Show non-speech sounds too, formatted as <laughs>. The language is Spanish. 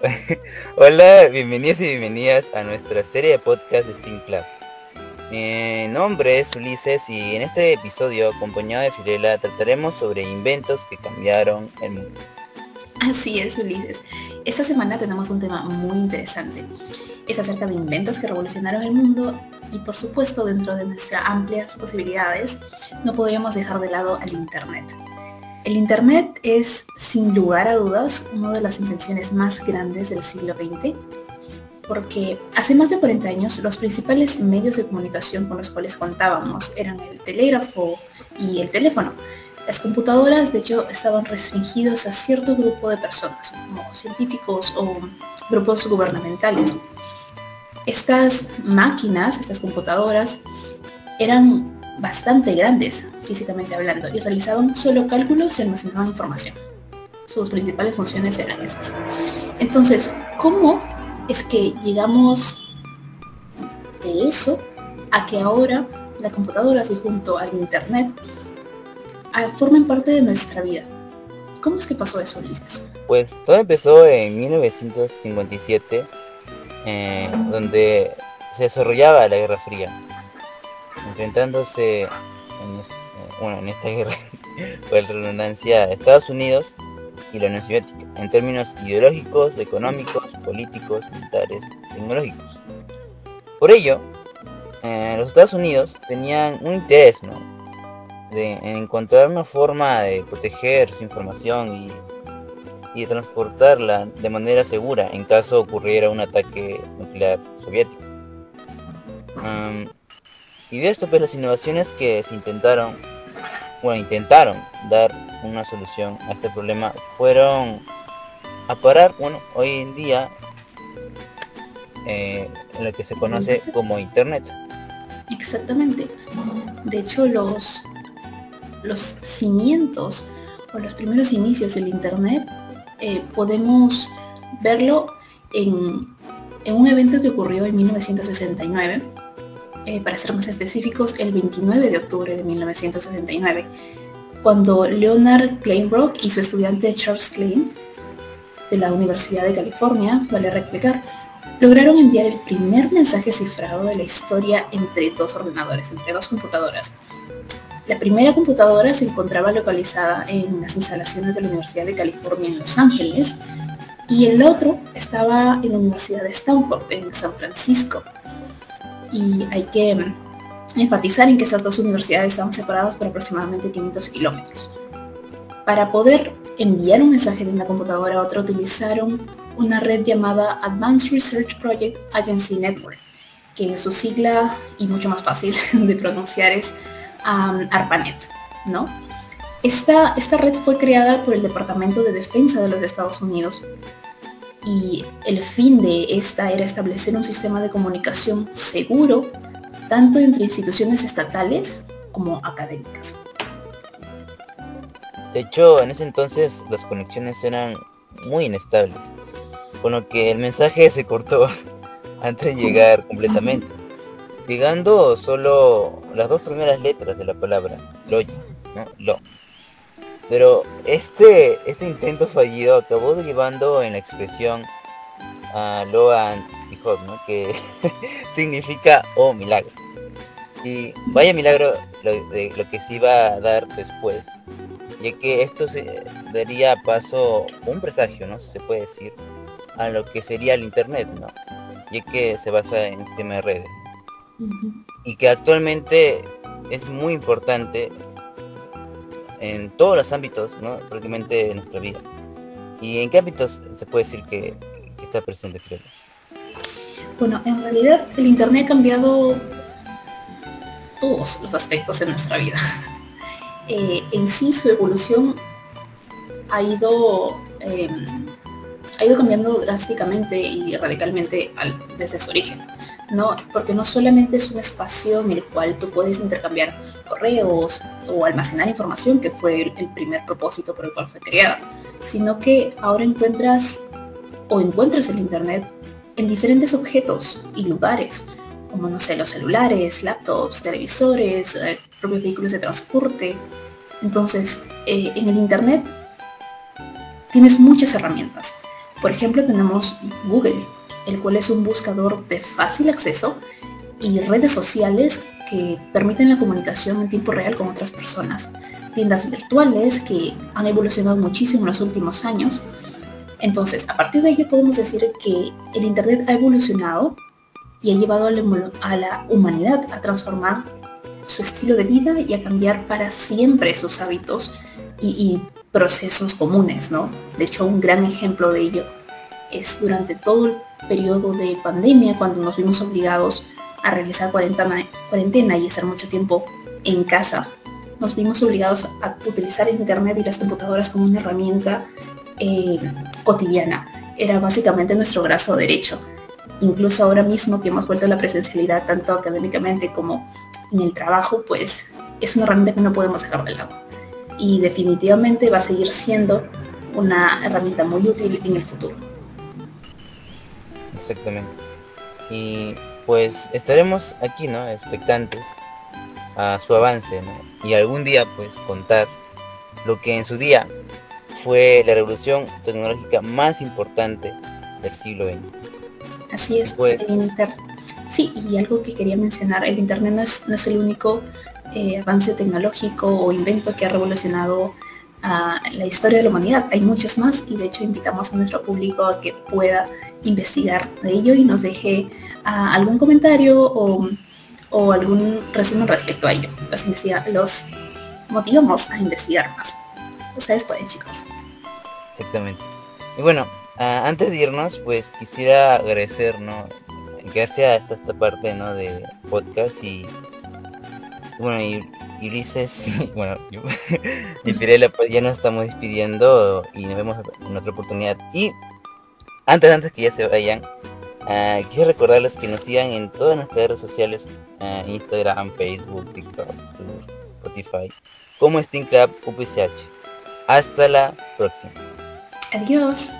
<laughs> Hola, bienvenidos y bienvenidas a nuestra serie de podcast Steam Club. Mi nombre es Ulises y en este episodio, acompañado de Filela, trataremos sobre inventos que cambiaron el mundo. Así es, Ulises. Esta semana tenemos un tema muy interesante. Es acerca de inventos que revolucionaron el mundo y por supuesto dentro de nuestras amplias posibilidades no podríamos dejar de lado al Internet. El Internet es, sin lugar a dudas, una de las invenciones más grandes del siglo XX, porque hace más de 40 años los principales medios de comunicación con los cuales contábamos eran el telégrafo y el teléfono. Las computadoras, de hecho, estaban restringidos a cierto grupo de personas, como científicos o grupos gubernamentales. Estas máquinas, estas computadoras, eran bastante grandes físicamente hablando y realizaban solo cálculos y almacenaban información. Sus principales funciones eran esas. Entonces, ¿cómo es que llegamos de eso a que ahora la computadora, así junto al internet, ah, formen parte de nuestra vida? ¿Cómo es que pasó eso, Ulises? Pues todo empezó en 1957, eh, donde se desarrollaba la Guerra Fría enfrentándose en, bueno, en esta guerra <laughs> por redundancia Estados Unidos y la Unión Soviética en términos ideológicos, económicos, políticos, militares, tecnológicos. Por ello, eh, los Estados Unidos tenían un interés de, en encontrar una forma de proteger su información y de transportarla de manera segura en caso ocurriera un ataque nuclear soviético. Y de esto, pues las innovaciones que se intentaron, bueno, intentaron dar una solución a este problema fueron a parar, bueno, hoy en día eh, lo que se conoce como Internet. Exactamente. De hecho, los, los cimientos o los primeros inicios del Internet eh, podemos verlo en, en un evento que ocurrió en 1969 eh, para ser más específicos, el 29 de octubre de 1969, cuando Leonard Kleinbrock y su estudiante Charles Klein, de la Universidad de California, vale replicar, lograron enviar el primer mensaje cifrado de la historia entre dos ordenadores, entre dos computadoras. La primera computadora se encontraba localizada en las instalaciones de la Universidad de California en Los Ángeles y el otro estaba en la Universidad de Stanford en San Francisco y hay que enfatizar en que estas dos universidades estaban separadas por aproximadamente 500 kilómetros. Para poder enviar un mensaje de una computadora a otra utilizaron una red llamada Advanced Research Project Agency Network, que en su sigla y mucho más fácil <laughs> de pronunciar es ARPANET. ¿no? Esta, esta red fue creada por el Departamento de Defensa de los Estados Unidos y el fin de esta era establecer un sistema de comunicación seguro tanto entre instituciones estatales como académicas. De hecho, en ese entonces las conexiones eran muy inestables, con lo que el mensaje se cortó <laughs> antes de llegar completamente, llegando solo las dos primeras letras de la palabra, lo, ¿no? lo. Pero este, este intento fallido acabó derivando en la expresión a Loan y ¿no? que <laughs> significa oh milagro. Y vaya milagro lo, de, lo que se iba a dar después, ya que esto se daría paso, un presagio, ¿no? Se puede decir, a lo que sería el internet, ¿no? Ya que se basa en sistema de redes. Y que actualmente es muy importante en todos los ámbitos, ¿no? prácticamente de nuestra vida. ¿Y en qué ámbitos se puede decir que, está presente Fred? Bueno, en realidad el Internet ha cambiado todos los aspectos de nuestra vida. <laughs> Eh, en sí su evolución ha ido, em, ha ido cambiando drásticamente y radicalmente desde su origen. ¿No? Porque no solamente es un espacio en el cual tú puedes intercambiar correos o almacenar información, que fue el primer propósito por el cual fue creada, sino que ahora encuentras o encuentras el Internet en diferentes objetos y lugares, como no sé, los celulares, laptops, televisores, eh, propios vehículos de transporte. Entonces, eh, en el Internet tienes muchas herramientas Por ejemplo, tenemos Google, el cual es un buscador de fácil acceso y redes sociales que permiten la comunicación en tiempo real con otras personas. Tiendas virtuales que han evolucionado muchísimo en los últimos años. Entonces, a partir de ello podemos decir que el Internet ha evolucionado y ha llevado a la, humanidad a transformar su estilo de vida y a cambiar para siempre sus hábitos y, procesos comunes, ¿no? De hecho, un gran ejemplo de ello durante todo el periodo de pandemia, cuando nos vimos obligados a realizar cuarentena, y estar mucho tiempo en casa, nos vimos obligados a utilizar Internet y las computadoras como una herramienta eh, cotidiana. Era básicamente nuestro brazo derecho. Incluso ahora mismo que hemos vuelto a la presencialidad tanto académicamente como en el trabajo, pues es una herramienta que no podemos dejar de lado. Y definitivamente va a seguir siendo una herramienta muy útil en el futuro. Exactamente. Y pues estaremos aquí, ¿no? Expectantes a su avance, ¿no? Y algún día, pues, contar lo que en su día fue la revolución tecnológica más importante del siglo XX. Así es, pues, el Sí, y algo que quería mencionar, el Internet no es, no es el único eh, avance tecnológico o invento que ha revolucionado la historia de la humanidad. Hay muchos más y de hecho invitamos a nuestro público a que pueda investigar de ello y nos deje algún comentario o, algún resumen respecto a ello. Los, los motivamos a investigar más. Ustedes pueden, chicos. Exactamente. Y bueno, antes de irnos, pues quisiera agradecer, ¿no? Gracias a esta, parte, ¿no? De podcast y bueno, y Ulises, <laughs> bueno, y Pirela, <laughs> pues ya nos estamos despidiendo y nos vemos en otra oportunidad. Y antes, antes que ya se vayan, uh, quiero recordarles que nos sigan en todas nuestras redes sociales, uh, Instagram, Facebook, TikTok, Spotify, como Steam Club UPCH. Hasta la próxima. Adiós.